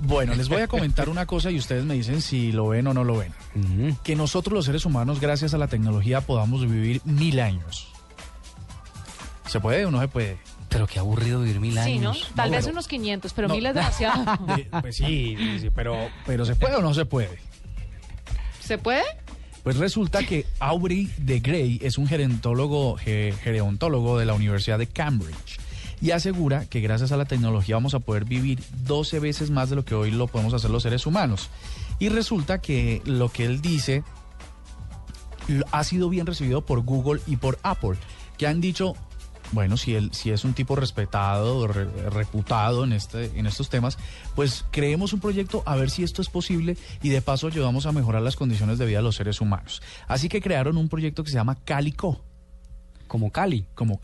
Bueno, les voy a comentar una cosa y ustedes me dicen si lo ven o no lo ven. Que nosotros los seres humanos, gracias a la tecnología, podamos vivir mil años. ¿Se puede o no se puede? Pero qué aburrido vivir mil Sí, ¿no? años. Tal No, vez pero- unos 500, pero no. mil es demasiado. De- pues sí, sí, pero, pero ¿se puede o no se puede? ¿Se puede? Pues resulta que Aubrey de Grey es un gerontólogo, ge- gerontólogo de la Universidad de Cambridge y asegura que gracias a la tecnología vamos a poder vivir 12 veces más de lo que hoy lo podemos hacer los seres humanos. Y resulta que lo que él dice ha sido bien recibido por Google y por Apple, que han dicho, bueno, si él si es un tipo respetado, re- reputado en este en estos temas, pues creemos un proyecto a ver si esto es posible y de paso ayudamos a mejorar las condiciones de vida de los seres humanos. Así que crearon un proyecto que se llama Calico, Como Cali. como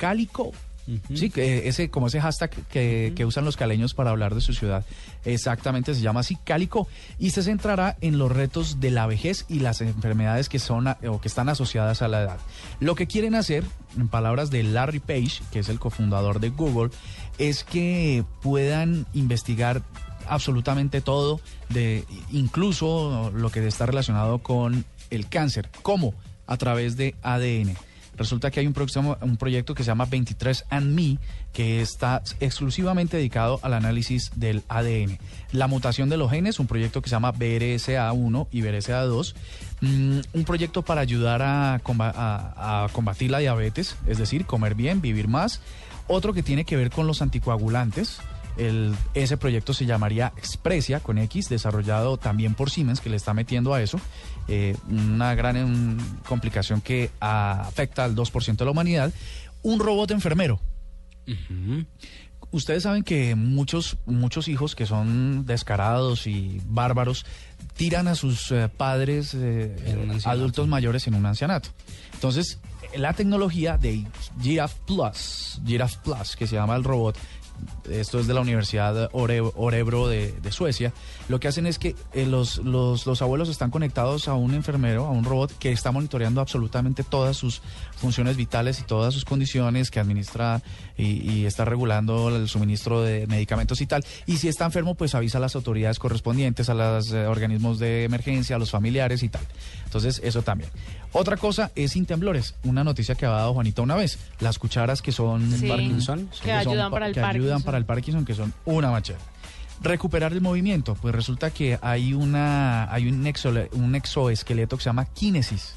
Sí, que ese, como ese hashtag que, que usan los caleños para hablar de su ciudad. Exactamente, se llama así Cálico. Y se centrará en los retos de la vejez y las enfermedades que son a- o que están asociadas a la edad. Lo que quieren hacer, en palabras de Larry Page, que es el cofundador de Google, es que puedan investigar absolutamente todo, de incluso lo que está relacionado con el cáncer. ¿Cómo? A través de ADN. Resulta que hay un, próximo, un proyecto que se llama 23andMe que está exclusivamente dedicado al análisis del ADN. La mutación de los genes, un proyecto que se llama BRSA1 y BRSA2, mm, un proyecto para ayudar a, comba- a- a combatir la diabetes, es decir, comer bien, vivir más. Otro que tiene que ver con los anticoagulantes, el- ese proyecto se llamaría Expresia con X, desarrollado también por Siemens, que le está metiendo a eso. eh, una gran complicación que afecta al 2% de la humanidad. Un robot enfermero. Ustedes saben que muchos, muchos hijos que son descarados y bárbaros tiran a sus eh, padres eh, adultos mayores en un ancianato. Entonces, la tecnología de Giraffe Plus, Giraffe Plus, que se llama el robot, esto es de la Universidad Ore- Orebro de, de Suecia, lo que hacen es que eh, los, los, los abuelos están conectados a un enfermero, a un robot que está monitoreando absolutamente todas sus funciones vitales y todas sus condiciones, que administra y, y está regulando el suministro de medicamentos y tal. Y si está enfermo, pues avisa a las autoridades correspondientes, a los eh, organismos de emergencia, a los familiares y tal. Entonces, eso también. Otra cosa es sin temblores, una noticia que ha dado Juanita una vez, las cucharas que son Sí. Parkinson, Que ayudan pa- para el que ayudan para el Parkinson, que son una machera. Recuperar el movimiento, pues resulta que hay una hay un, exole- un exoesqueleto que se llama Kinesis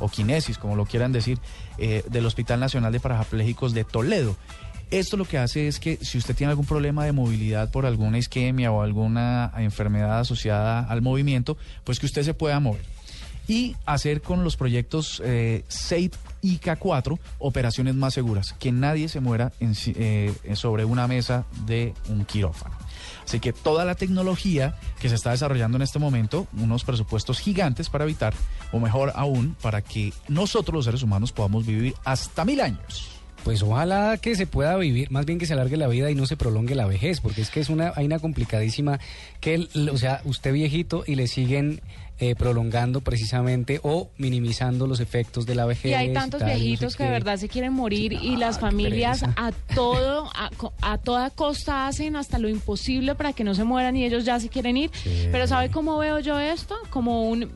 o Kinesis, como lo quieran decir, eh, del Hospital Nacional de Parapléjicos de Toledo. Esto lo que hace es que si usted tiene algún problema de movilidad por alguna isquemia o alguna enfermedad asociada al movimiento, pues que usted se pueda mover y hacer con los proyectos eh, SAFE y K4 operaciones más seguras, que nadie se muera en si- eh, sobre una mesa de un quirófano. Así que toda la tecnología que se está desarrollando en este momento, unos presupuestos gigantes para evitar, o mejor aún, para que nosotros los seres humanos podamos vivir hasta mil años. Pues ojalá que se pueda vivir, más bien que se alargue la vida y no se prolongue la vejez, porque es que es una, hay una complicadísima que, el- o sea, usted viejito y le siguen eh, prolongando precisamente o minimizando los efectos de la vejez. Y hay tantos tal, no sé viejitos que de verdad se quieren morir y las familias a todo a, a toda costa hacen hasta lo imposible para que no se mueran y ellos ya se quieren ir. Sí. Pero ¿sabe cómo veo yo esto? Como un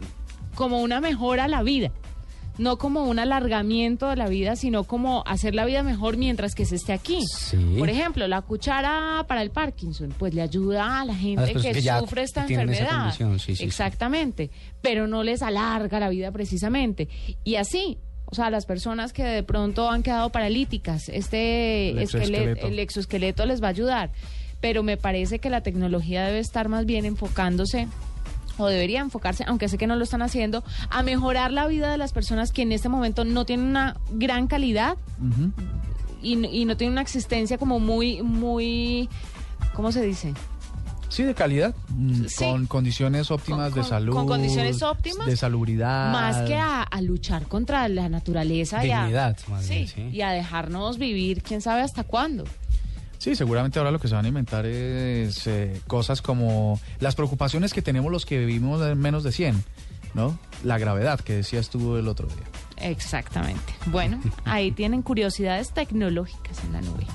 como una mejora a la vida. No como un alargamiento de la vida, sino como hacer la vida mejor mientras que se esté aquí. Sí. Por ejemplo, la cuchara para el Parkinson, pues le ayuda a la gente que, sufre esta enfermedad. sí, sí. Exactamente. Pero no les alarga la vida precisamente. Y así, o sea, las personas que de pronto han quedado paralíticas, este El esqueleto, exoesqueleto. el exoesqueleto les va a ayudar. Pero me parece que la tecnología debe estar más bien enfocándose o debería enfocarse, aunque sé que no lo están haciendo, a mejorar la vida de las personas que en este momento no tienen una gran calidad y, n- y no tienen una existencia como muy, muy, ¿cómo se dice? Sí, de calidad, mm, Sí. con condiciones óptimas Con- de salud. con condiciones óptimas, De salubridad. Más que a, a luchar contra la naturaleza y a, bien, sí. y a dejarnos vivir quién sabe hasta cuándo. Sí, seguramente ahora lo que se van a inventar es eh, cosas como las preocupaciones que tenemos los que vivimos en menos de 100, ¿no? La gravedad que decías tú el otro día. Exactamente. Bueno, ahí tienen curiosidades tecnológicas en la nube.